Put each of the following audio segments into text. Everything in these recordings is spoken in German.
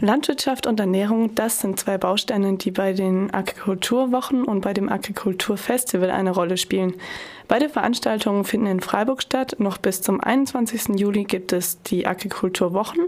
Landwirtschaft und Ernährung, das sind zwei Bausteine, die bei den Agrikulturwochen und bei dem Agrikulturfestival eine Rolle spielen. Beide Veranstaltungen finden in Freiburg statt. Noch bis zum 21. Juli gibt es die Agrikulturwochen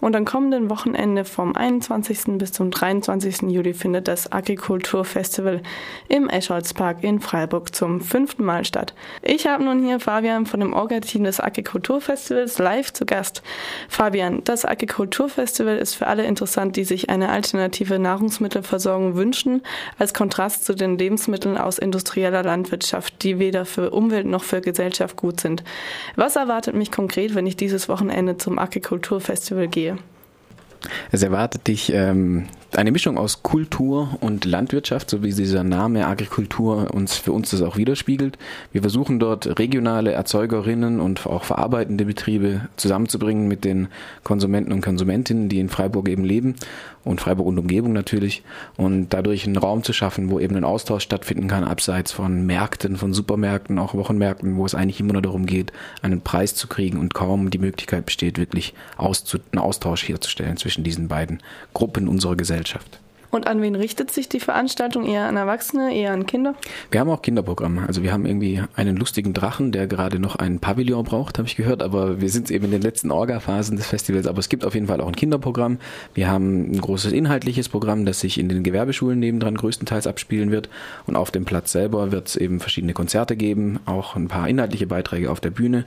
und am kommenden Wochenende vom 21. bis zum 23. Juli findet das Agrikulturfestival im Escholzpark in Freiburg zum fünften Mal statt. Ich habe nun hier Fabian von dem Orga-Team des Agrikulturfestivals live zu Gast. Fabian, das Agrikulturfestival ist für alle interessant, die sich eine alternative Nahrungsmittelversorgung wünschen, als Kontrast zu den Lebensmitteln aus industrieller Landwirtschaft, die weder für Umwelt noch für Gesellschaft gut sind. Was erwartet mich konkret, wenn ich dieses Wochenende zum Agrikulturfestival gehe? Es erwartet dich ähm, eine Mischung aus Kultur und Landwirtschaft, so wie dieser Name Agrikultur uns für uns das auch widerspiegelt. Wir versuchen dort regionale Erzeugerinnen und auch verarbeitende Betriebe zusammenzubringen mit den Konsumenten und Konsumentinnen, die in Freiburg eben leben und Freiburg und Umgebung natürlich und dadurch einen Raum zu schaffen, wo eben ein Austausch stattfinden kann, abseits von Märkten, von Supermärkten, auch Wochenmärkten, wo es eigentlich immer nur darum geht, einen Preis zu kriegen und kaum die Möglichkeit besteht, wirklich einen Austausch herzustellen zwischen diesen beiden Gruppen unserer Gesellschaft. Und an wen richtet sich die Veranstaltung? Eher an Erwachsene, eher an Kinder? Wir haben auch Kinderprogramme. Also wir haben irgendwie einen lustigen Drachen, der gerade noch einen Pavillon braucht, habe ich gehört. Aber wir sind eben in den letzten Orga-Phasen des Festivals. Aber es gibt auf jeden Fall auch ein Kinderprogramm. Wir haben ein großes inhaltliches Programm, das sich in den Gewerbeschulen nebendran größtenteils abspielen wird. Und auf dem Platz selber wird es eben verschiedene Konzerte geben, auch ein paar inhaltliche Beiträge auf der Bühne.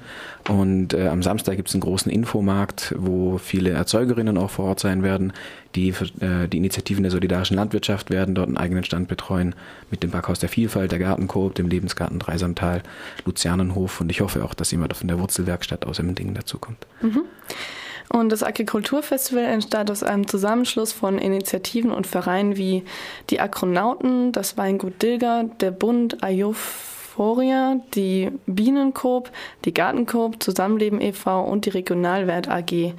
Und äh, am Samstag gibt es einen großen Infomarkt, wo viele Erzeugerinnen auch vor Ort sein werden die, äh, die Initiativen der solidarischen Landwirtschaft werden dort einen eigenen Stand betreuen mit dem Backhaus der Vielfalt, der Gartenkoop, dem Lebensgarten Dreisamtal, Luzianenhof und ich hoffe auch, dass jemand von der Wurzelwerkstatt aus Emmendingen dazukommt. Mhm. Und das Agrikulturfestival entstand aus einem Zusammenschluss von Initiativen und Vereinen wie die Akronauten, das Weingut Dilger, der Bund, Ayophoria, die Bienenkoop, die Gartenkoop, Zusammenleben e.V. und die Regionalwert AG.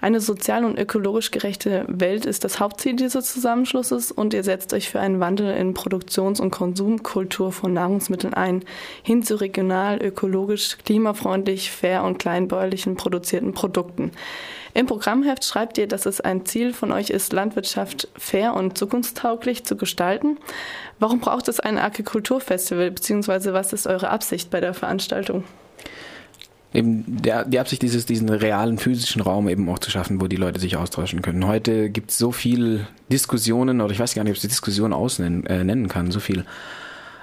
Eine sozial und ökologisch gerechte Welt ist das Hauptziel dieses Zusammenschlusses und ihr setzt euch für einen Wandel in Produktions- und Konsumkultur von Nahrungsmitteln ein, hin zu regional, ökologisch, klimafreundlich, fair und kleinbäuerlichen produzierten Produkten. Im Programmheft schreibt ihr, dass es ein Ziel von euch ist, Landwirtschaft fair und zukunftstauglich zu gestalten. Warum braucht es ein Agrikulturfestival, beziehungsweise was ist eure Absicht bei der Veranstaltung? Eben der, die Absicht ist diesen realen physischen Raum eben auch zu schaffen, wo die Leute sich austauschen können. Heute gibt es so viel Diskussionen, oder ich weiß gar nicht, ob ich die Diskussion ausnennen äh, nennen kann, so viel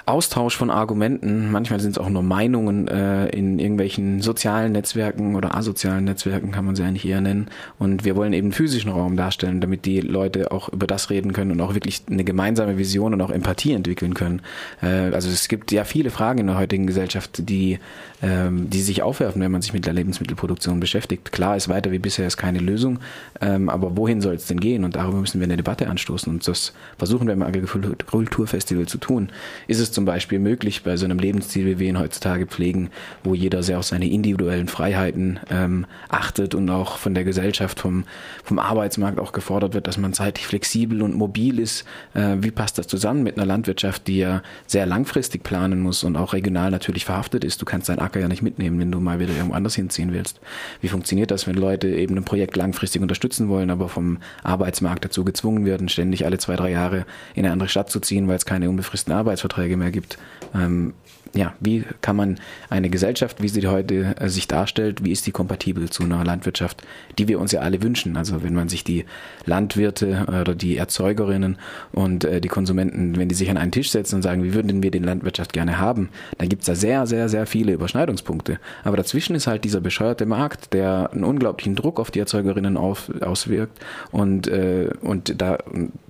Austausch von Argumenten, manchmal sind es auch nur Meinungen äh, in irgendwelchen sozialen Netzwerken oder asozialen Netzwerken kann man sie eigentlich eher nennen. Und wir wollen eben physischen Raum darstellen, damit die Leute auch über das reden können und auch wirklich eine gemeinsame Vision und auch Empathie entwickeln können. Äh, also es gibt ja viele Fragen in der heutigen Gesellschaft, die, ähm, die sich aufwerfen, wenn man sich mit der Lebensmittelproduktion beschäftigt. Klar ist weiter wie bisher ist keine Lösung, ähm, aber wohin soll es denn gehen? Und darüber müssen wir eine Debatte anstoßen und das versuchen wir im Agrikulturfestival zu tun. Ist es zum Beispiel möglich bei so einem Lebensstil, wie wir ihn heutzutage pflegen, wo jeder sehr auf seine individuellen Freiheiten ähm, achtet und auch von der Gesellschaft, vom, vom Arbeitsmarkt auch gefordert wird, dass man zeitlich flexibel und mobil ist. Äh, wie passt das zusammen mit einer Landwirtschaft, die ja sehr langfristig planen muss und auch regional natürlich verhaftet ist? Du kannst deinen Acker ja nicht mitnehmen, wenn du mal wieder irgendwo anders hinziehen willst. Wie funktioniert das, wenn Leute eben ein Projekt langfristig unterstützen wollen, aber vom Arbeitsmarkt dazu gezwungen werden, ständig alle zwei, drei Jahre in eine andere Stadt zu ziehen, weil es keine unbefristeten Arbeitsverträge mehr gibt. Ähm, ja, wie kann man eine Gesellschaft, wie sie heute äh, sich darstellt, wie ist die kompatibel zu einer Landwirtschaft, die wir uns ja alle wünschen? Also wenn man sich die Landwirte äh, oder die Erzeugerinnen und äh, die Konsumenten, wenn die sich an einen Tisch setzen und sagen, wie würden wir die Landwirtschaft gerne haben, dann gibt's da sehr, sehr, sehr viele Überschneidungspunkte. Aber dazwischen ist halt dieser bescheuerte Markt, der einen unglaublichen Druck auf die Erzeugerinnen auf, auswirkt und, äh, und da,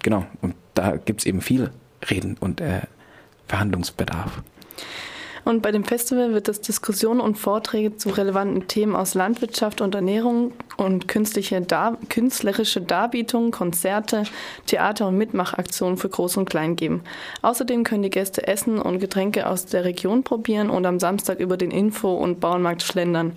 genau, und da gibt's eben viel Reden und äh, Verhandlungsbedarf. Und bei dem Festival wird es Diskussionen und Vorträge zu relevanten Themen aus Landwirtschaft und Ernährung und künstliche Dar künstlerische Darbietungen, Konzerte, Theater und Mitmachaktionen für Groß und Klein geben. Außerdem können die Gäste Essen und Getränke aus der Region probieren und am Samstag über den Info- und Bauernmarkt schlendern.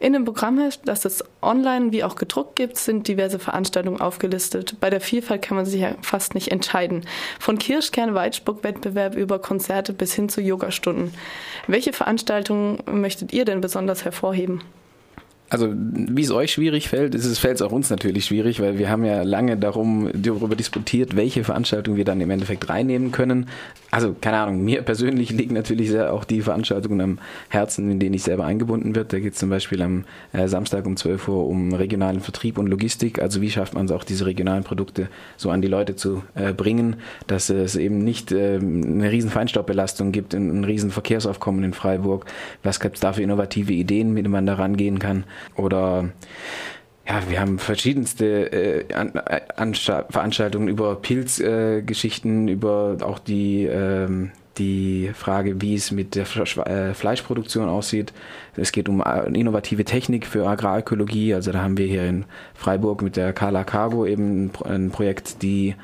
In dem Programmheft, das es online wie auch gedruckt gibt, sind diverse Veranstaltungen aufgelistet. Bei der Vielfalt kann man sich ja fast nicht entscheiden. Von Kirschkern-Weitspuck-Wettbewerb über Konzerte bis hin zu Yogastunden. Welche Veranstaltungen möchtet ihr denn besonders hervorheben? Also wie es euch schwierig fällt, ist es fällt es auch uns natürlich schwierig, weil wir haben ja lange darum darüber disputiert, welche Veranstaltungen wir dann im Endeffekt reinnehmen können. Also keine Ahnung, mir persönlich liegen natürlich sehr auch die Veranstaltungen am Herzen, in denen ich selber eingebunden wird. Da geht es zum Beispiel am äh, Samstag um 12 Uhr um regionalen Vertrieb und Logistik. Also wie schafft man es auch, diese regionalen Produkte so an die Leute zu äh, bringen, dass es eben nicht äh, eine riesen Feinstaubbelastung gibt, ein, ein riesen Verkehrsaufkommen in Freiburg. Was gibt es da für innovative Ideen, mit denen man da rangehen kann? Oder ja, wir haben verschiedenste äh, An An Veranstaltungen über Pilzgeschichten, äh, über auch die, ähm, die Frage, wie es mit der äh, Fleischproduktion aussieht. Es geht um äh, innovative Technik für Agrarökologie. Also da haben wir hier in Freiburg mit der Carla Cargo eben ein Projekt, die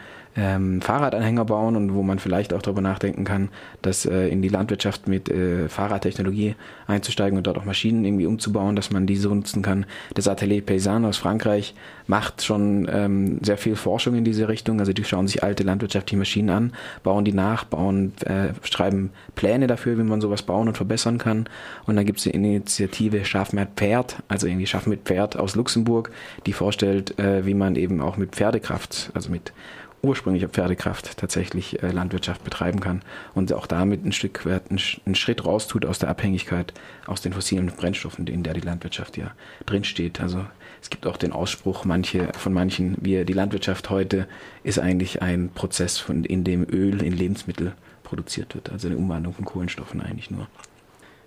ähm, Fahrradanhänger bauen und wo man vielleicht auch darüber nachdenken kann, dass äh, in die Landwirtschaft mit äh, Fahrradtechnologie einzusteigen und dort auch Maschinen irgendwie umzubauen, dass man diese nutzen kann. Das Atelier Paysan aus Frankreich macht schon ähm, sehr viel Forschung in diese Richtung. Also die schauen sich alte landwirtschaftliche Maschinen an, bauen die nach, bauen, äh, schreiben Pläne dafür, wie man sowas bauen und verbessern kann. Und dann gibt es die Initiative Schaff mit Pferd, also irgendwie Schaff mit Pferd aus Luxemburg, die vorstellt, äh, wie man eben auch mit Pferdekraft, also mit ursprünglicher Pferdekraft tatsächlich äh, Landwirtschaft betreiben kann und auch damit ein Stück weit einen, Schritt raustut aus der Abhängigkeit aus den fossilen Brennstoffen, in der die Landwirtschaft ja drinsteht. Also es gibt auch den Ausspruch manche, von manchen, wir, die Landwirtschaft heute ist eigentlich ein Prozess, von, in dem Öl in Lebensmittel produziert wird, also eine Umwandlung von Kohlenstoffen eigentlich nur.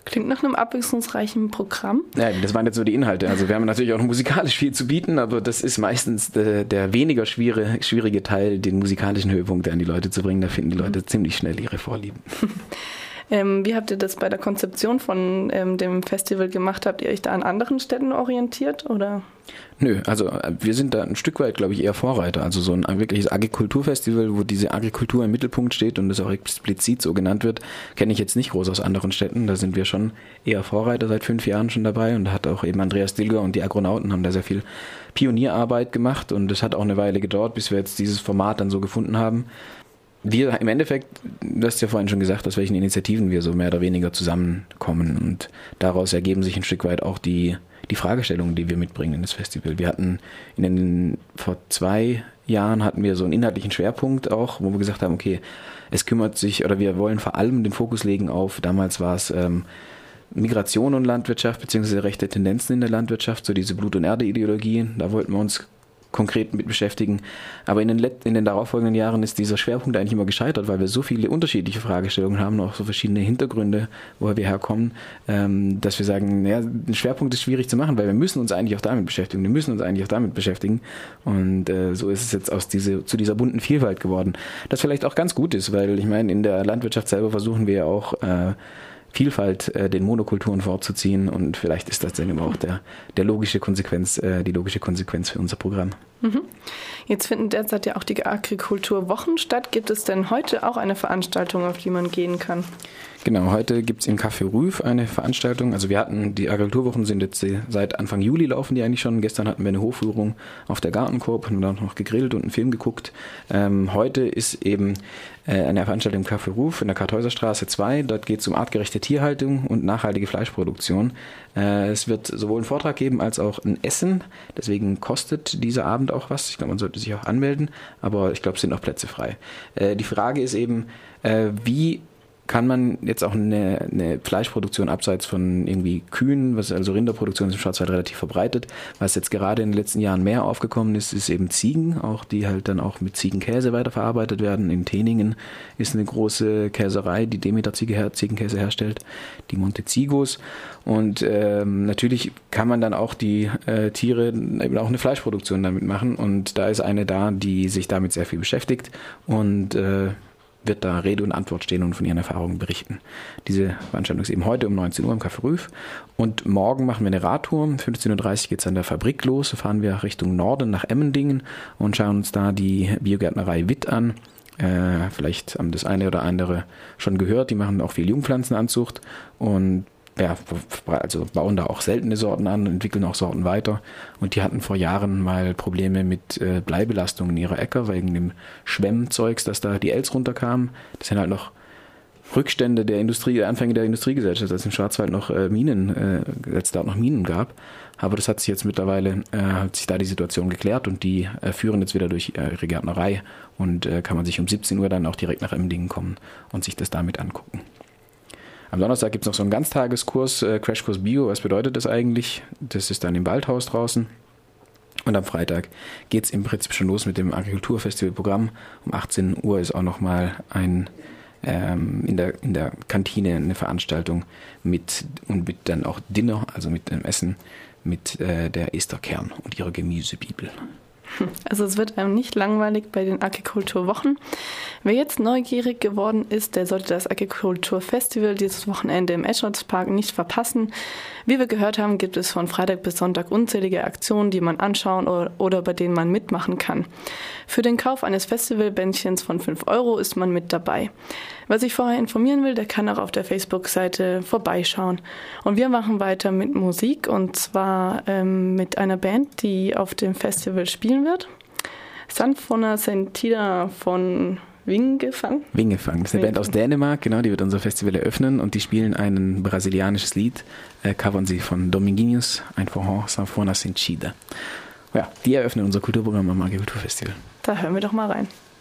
Klingt nach einem abwechslungsreichen Programm. Ja, das waren jetzt so die Inhalte. Also wir haben natürlich auch noch musikalisch viel zu bieten, aber das ist meistens der, der weniger schwierige, schwierige Teil, den musikalischen Höhepunkt an die Leute zu bringen. Da finden die Leute mhm. ziemlich schnell ihre Vorlieben. Ähm, wie habt ihr das bei der Konzeption von ähm, dem Festival gemacht? Habt ihr euch da an anderen Städten orientiert oder? Nö, also äh, wir sind da ein Stück weit, glaube ich, eher Vorreiter. Also so ein wirkliches Agrikulturfestival, wo diese Agrikultur im Mittelpunkt steht und das auch explizit so genannt wird, kenne ich jetzt nicht groß aus anderen Städten. Da sind wir schon eher Vorreiter seit fünf Jahren schon dabei und da hat auch eben Andreas Dilger und die Agronauten haben da sehr viel Pionierarbeit gemacht und es hat auch eine Weile gedauert, bis wir jetzt dieses Format dann so gefunden haben wir im Endeffekt, du hast ja vorhin schon gesagt, aus welchen Initiativen wir so mehr oder weniger zusammenkommen und daraus ergeben sich ein Stück weit auch die, die Fragestellungen, die wir mitbringen in das Festival. Wir hatten in den, vor zwei Jahren hatten wir so einen inhaltlichen Schwerpunkt auch, wo wir gesagt haben, okay, es kümmert sich oder wir wollen vor allem den Fokus legen auf, damals war es ähm, Migration und Landwirtschaft, beziehungsweise rechte Tendenzen in der Landwirtschaft, so diese Blut- und Erde-Ideologie. Da wollten wir uns konkret mit beschäftigen. Aber in den, in den darauffolgenden Jahren ist dieser Schwerpunkt eigentlich immer gescheitert, weil wir so viele unterschiedliche Fragestellungen haben, auch so verschiedene Hintergründe, woher wir herkommen, ähm, dass wir sagen, ja, ein Schwerpunkt ist schwierig zu machen, weil wir müssen uns eigentlich auch damit beschäftigen. Wir müssen uns eigentlich auch damit beschäftigen. Und äh, so ist es jetzt aus diese, zu dieser bunten Vielfalt geworden. Das vielleicht auch ganz gut ist, weil ich meine, in der Landwirtschaft selber versuchen wir ja auch äh, Vielfalt äh, den Monokulturen vorzuziehen und vielleicht ist das dann eben auch der, der logische Konsequenz, äh, die logische Konsequenz für unser Programm. Mhm. Jetzt finden derzeit ja auch die Agrikulturwochen statt. Gibt es denn heute auch eine Veranstaltung, auf die man gehen kann? Genau, heute gibt es im Café Rüf eine Veranstaltung. Also wir hatten, die Agrikulturwochen sind jetzt seit Anfang Juli laufen die eigentlich schon. Gestern hatten wir eine Hochführung auf der Gartenkorb, haben dann noch gegrillt und einen Film geguckt. Ähm, heute ist eben äh, eine Veranstaltung im Café Ruf in der Kartäuserstraße 2. Dort geht es um artgerechte Tierhaltung und nachhaltige Fleischproduktion. Äh, es wird sowohl einen Vortrag geben als auch ein Essen. Deswegen kostet dieser Abend auch was. Ich glaube, man sollte sich auch anmelden, aber ich glaube, es sind noch Plätze frei. Äh, die Frage ist eben, äh, wie kann man jetzt auch eine, eine Fleischproduktion abseits von irgendwie Kühen, was also Rinderproduktion ist im Schwarzwald relativ verbreitet, was jetzt gerade in den letzten Jahren mehr aufgekommen ist, ist eben Ziegen, auch die halt dann auch mit Ziegenkäse weiterverarbeitet werden. In Teningen ist eine große Käserei, die Demeter Ziege, Ziegenkäse herstellt, die Montezigos. Und ähm, natürlich kann man dann auch die äh, Tiere eben auch eine Fleischproduktion damit machen. Und da ist eine da, die sich damit sehr viel beschäftigt und äh, wird da Rede und Antwort stehen und von ihren Erfahrungen berichten. Diese Veranstaltung ist eben heute um 19 Uhr im Café Rüf und morgen machen wir eine Radtour. Um 15.30 Uhr geht es an der Fabrik los. Fahren wir Richtung Norden nach Emmendingen und schauen uns da die Biogärtnerei Witt an. Äh, vielleicht haben das eine oder andere schon gehört. Die machen auch viel Jungpflanzenanzucht und ja, also bauen da auch seltene Sorten an, entwickeln auch Sorten weiter. Und die hatten vor Jahren mal Probleme mit äh, Bleibelastung in ihrer Äcker wegen dem Schwemmzeugs, dass da die Els runterkamen. Das sind halt noch Rückstände der Industrie, der Anfänge der Industriegesellschaft, es im Schwarzwald noch äh, Minen, äh, als da noch Minen gab. Aber das hat sich jetzt mittlerweile, äh, hat sich da die Situation geklärt und die äh, führen jetzt wieder durch äh, ihre Gärtnerei und äh, kann man sich um 17 Uhr dann auch direkt nach Emmendingen kommen und sich das damit angucken. Am Donnerstag gibt es noch so einen Ganztageskurs, äh, Crashkurs Bio. Was bedeutet das eigentlich? Das ist dann im Waldhaus draußen. Und am Freitag geht es im Prinzip schon los mit dem Agrikulturfestivalprogramm. Um 18 Uhr ist auch nochmal ein ähm, in, der, in der Kantine eine Veranstaltung mit und mit dann auch Dinner, also mit dem Essen mit äh, der Esther Kern und ihrer Gemüsebibel. Also es wird einem nicht langweilig bei den Agrikulturwochen. Wer jetzt neugierig geworden ist, der sollte das Agrikulturfestival dieses Wochenende im Escholzpark nicht verpassen. Wie wir gehört haben, gibt es von Freitag bis Sonntag unzählige Aktionen, die man anschauen oder, oder bei denen man mitmachen kann. Für den Kauf eines Festivalbändchens von 5 Euro ist man mit dabei. Wer sich vorher informieren will, der kann auch auf der Facebook-Seite vorbeischauen. Und wir machen weiter mit Musik und zwar ähm, mit einer Band, die auf dem Festival spielen wird. Sanfona Sentida von Wingefang. Wingefang, das ist eine Band aus Dänemark, genau, die wird unser Festival eröffnen und die spielen ein brasilianisches Lied, äh, covern sie von Dominguinhos, ein Forró, Sanfona Sentida. Ja, die eröffnen unser Kulturprogramm am Agrikulturfestival. Da hören wir doch mal rein.